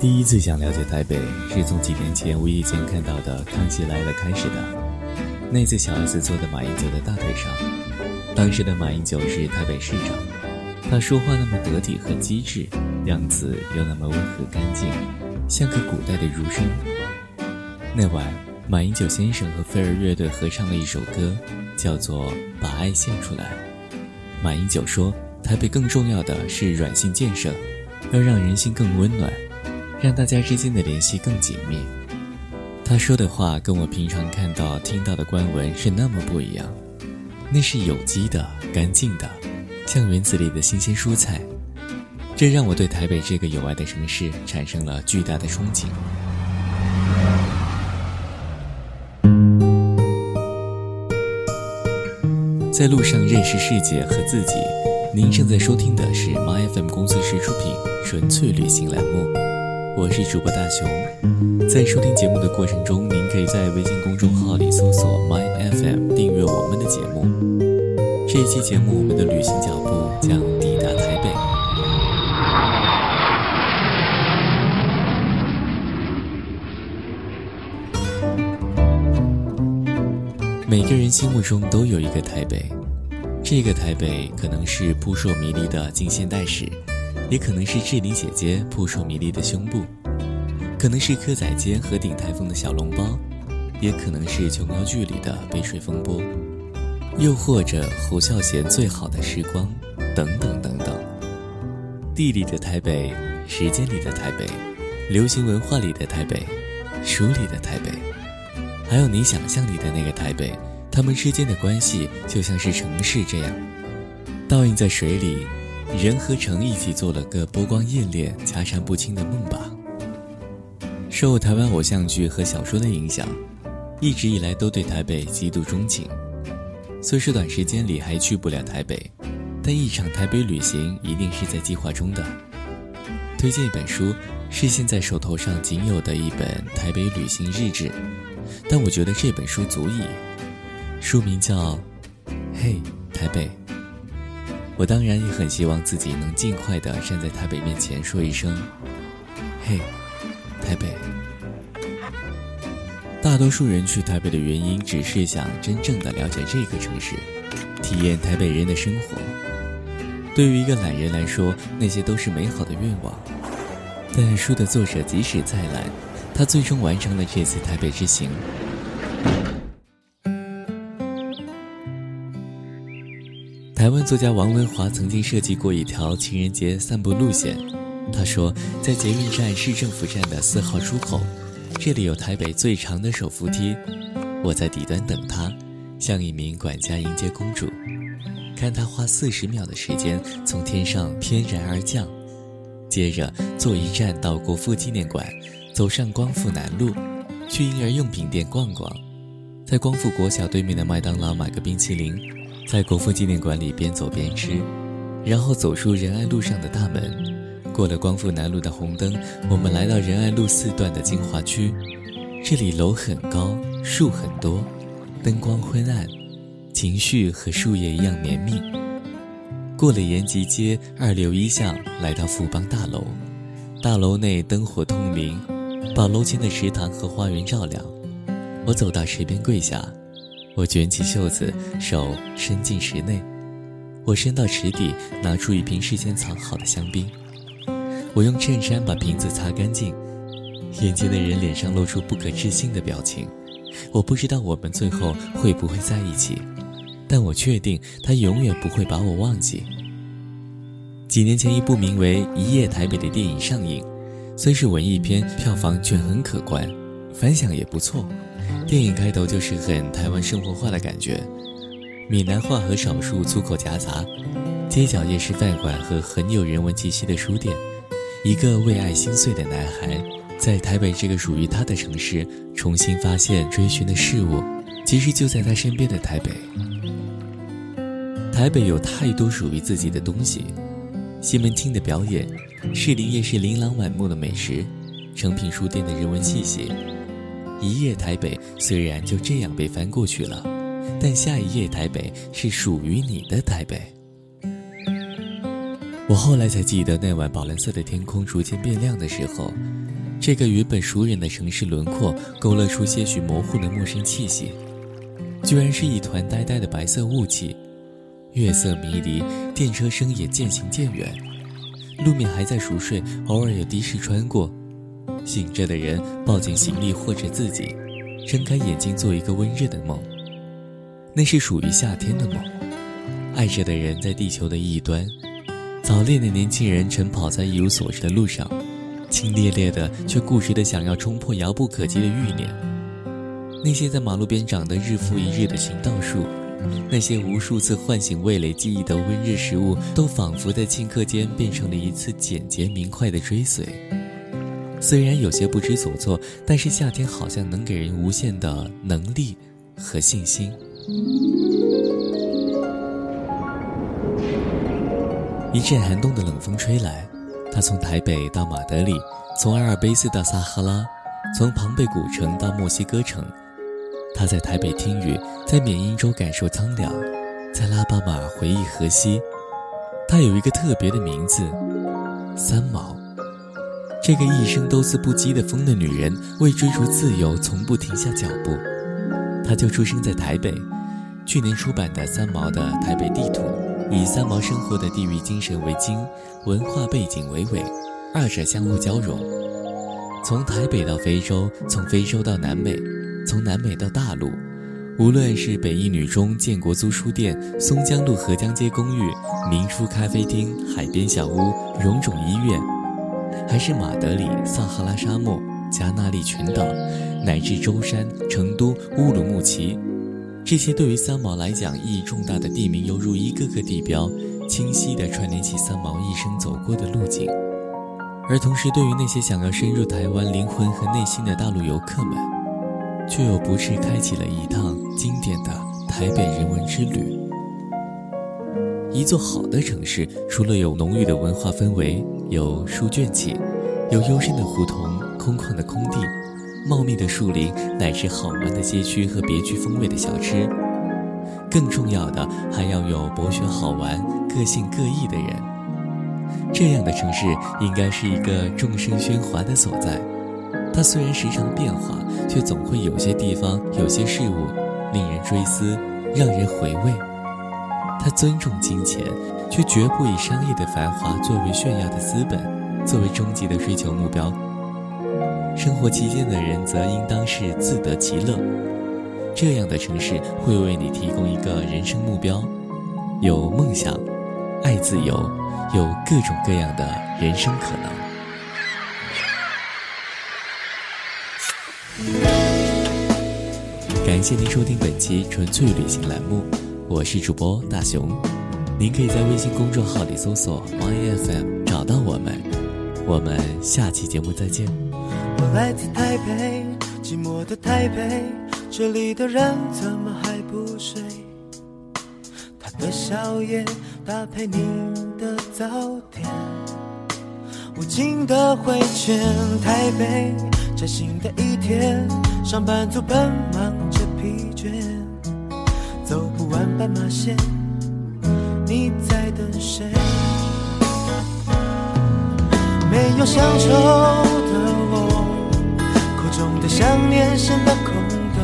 第一次想了解台北，是从几年前无意间看到的《康熙来了》开始的。那次小 S 坐在马英九的大腿上，当时的马英九是台北市长，他说话那么得体和机智，样子又那么温和干净，像个古代的儒生。那晚，马英九先生和飞儿乐队合唱了一首歌，叫做《把爱献出来》。马英九说：“台北更重要的是软性建设，要让人心更温暖。”让大家之间的联系更紧密。他说的话跟我平常看到、听到的官文是那么不一样。那是有机的、干净的，像园子里的新鲜蔬菜。这让我对台北这个有爱的城市产生了巨大的憧憬。在路上认识世界和自己。您正在收听的是 MyFM 公司室出品《纯粹旅行》栏目。我是主播大熊，在收听节目的过程中，您可以在微信公众号里搜索 My FM 订阅我们的节目。这一期节目，我们的旅行脚步将抵达台北。每个人心目中都有一个台北，这个台北可能是扑朔迷离的近现代史。也可能是志玲姐姐扑朔迷离的胸部，可能是蚵仔煎和鼎泰丰的小笼包，也可能是琼瑶剧里的背水风波，又或者侯孝贤最好的时光，等等等等。地里的台北，时间里的台北，流行文化里的台北，书里的台北，还有你想象里的那个台北，他们之间的关系就像是城市这样，倒映在水里。人和城一起做了个波光艳丽、家常不清的梦吧。受台湾偶像剧和小说的影响，一直以来都对台北极度钟情。虽说短时间里还去不了台北，但一场台北旅行一定是在计划中的。推荐一本书，是现在手头上仅有的一本台北旅行日志，但我觉得这本书足以。书名叫《嘿，台北》。我当然也很希望自己能尽快的站在台北面前说一声：“嘿，台北。”大多数人去台北的原因，只是想真正的了解这个城市，体验台北人的生活。对于一个懒人来说，那些都是美好的愿望。但书的作者即使再懒，他最终完成了这次台北之行。台湾作家王文华曾经设计过一条情人节散步路线。他说，在捷运站市政府站的四号出口，这里有台北最长的手扶梯。我在底端等他，像一名管家迎接公主，看他花四十秒的时间从天上翩然而降。接着坐一站到国父纪念馆，走上光复南路，去婴儿用品店逛逛，在光复国小对面的麦当劳买个冰淇淋。在国父纪念馆里边走边吃，然后走出仁爱路上的大门，过了光复南路的红灯，我们来到仁爱路四段的精华区。这里楼很高，树很多，灯光昏暗，情绪和树叶一样绵密。过了延吉街二六一巷，来到富邦大楼，大楼内灯火通明，把楼前的池塘和花园照亮。我走到池边跪下。我卷起袖子，手伸进池内。我伸到池底，拿出一瓶事先藏好的香槟。我用衬衫把瓶子擦干净。眼前的人脸上露出不可置信的表情。我不知道我们最后会不会在一起，但我确定他永远不会把我忘记。几年前，一部名为《一夜台北》的电影上映，虽是文艺片，票房却很可观，反响也不错。电影开头就是很台湾生活化的感觉，闽南话和少数粗口夹杂，街角夜市饭馆和很有人文气息的书店，一个为爱心碎的男孩，在台北这个属于他的城市，重新发现追寻的事物，其实就在他身边的台北。台北有太多属于自己的东西，西门町的表演，士林夜市琳琅满目的美食，诚品书店的人文气息。一夜台北虽然就这样被翻过去了，但下一页台北是属于你的台北。我后来才记得，那晚宝蓝色的天空逐渐变亮的时候，这个原本熟稔的城市轮廓勾勒出些许模糊的陌生气息，居然是一团呆呆的白色雾气。月色迷离，电车声也渐行渐远，路面还在熟睡，偶尔有的士穿过。醒着的人抱紧行李或者自己，睁开眼睛做一个温热的梦。那是属于夏天的梦。爱着的人在地球的一端，早恋的年轻人晨跑在一无所知的路上，清冽冽的却固执的想要冲破遥不可及的欲念。那些在马路边长得日复一日的行道树。那些无数次唤醒味蕾记忆的温热食物，都仿佛在顷刻间变成了一次简洁明快的追随。虽然有些不知所措，但是夏天好像能给人无限的能力和信心。一阵寒冬的冷风吹来，他从台北到马德里，从阿尔卑斯到撒哈拉，从庞贝古城到墨西哥城。他在台北听雨，在缅因州感受苍凉，在拉巴马回忆河西。他有一个特别的名字，三毛。这个一生都似不羁的疯的女人，为追逐自由从不停下脚步。她就出生在台北。去年出版的三毛的《台北地图》，以三毛生活的地域精神为经，文化背景为纬，二者相互交融。从台北到非洲，从非洲到南美。从南美到大陆，无论是北一女中建国租书店、松江路河江街公寓、明珠咖啡厅、海边小屋、荣总医院，还是马德里、撒哈拉沙漠、加那利群岛，乃至舟山、成都、乌鲁木齐，这些对于三毛来讲意义重大的地名，犹如一个个地标，清晰地串联起三毛一生走过的路径。而同时，对于那些想要深入台湾灵魂和内心的大陆游客们，却又不是开启了一趟经典的台北人文之旅。一座好的城市，除了有浓郁的文化氛围，有书卷气，有幽深的胡同、空旷的空地、茂密的树林，乃至好玩的街区和别具风味的小吃，更重要的还要有博学好玩、个性各异的人。这样的城市，应该是一个众生喧哗的所在。它虽然时常变化，却总会有些地方、有些事物令人追思，让人回味。他尊重金钱，却绝不以商业的繁华作为炫耀的资本，作为终极的追求目标。生活期间的人则应当是自得其乐。这样的城市会为你提供一个人生目标，有梦想，爱自由，有各种各样的人生可能。感谢您收听本期纯粹旅行栏目，我是主播大熊。您可以在微信公众号里搜索 “YFM” 找到我们。我们下期节目再见。我来自台北，寂寞的台北，这里的人怎么还不睡？他的宵夜搭配你的早点，无尽的回圈，台北崭新的一天。上班族奔忙着疲倦，走不完斑马线，你在等谁？没有乡愁的我，口中的想念显得空洞，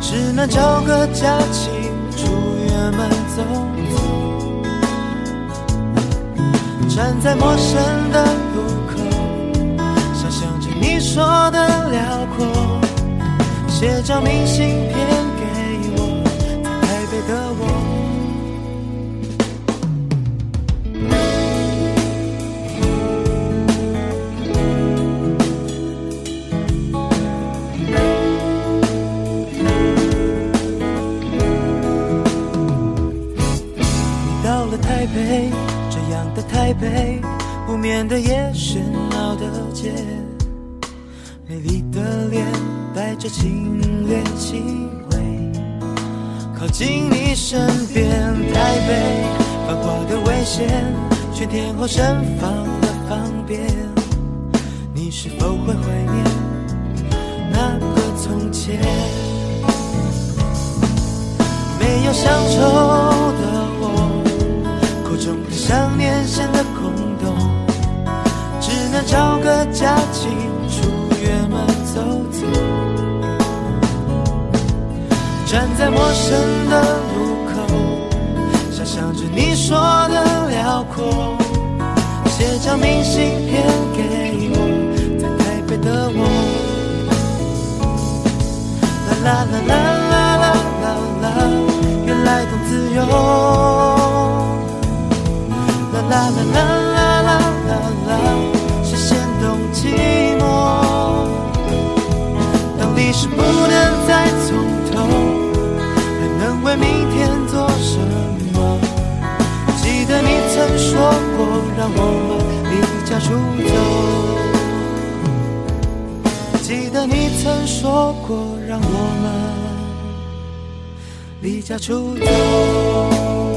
只能找个假期出远门走走，站在陌生的路口，想象着你说的辽阔。写张明信片的夜，喧闹的街，美丽的脸。带着清冽气味，靠近你身边。台北繁华的危险，全天候盛放的方便。你是否会怀念那个从前？没有乡愁假期出远门走走站在陌生的路口想象着你说的辽阔写张明信片给我在台北的我。啦啦啦啦啦啦啦啦原来更自由。是不能再从头，还能为明天做什么？记得你曾说过，让我们离家出走。记得你曾说过，让我们离家出走。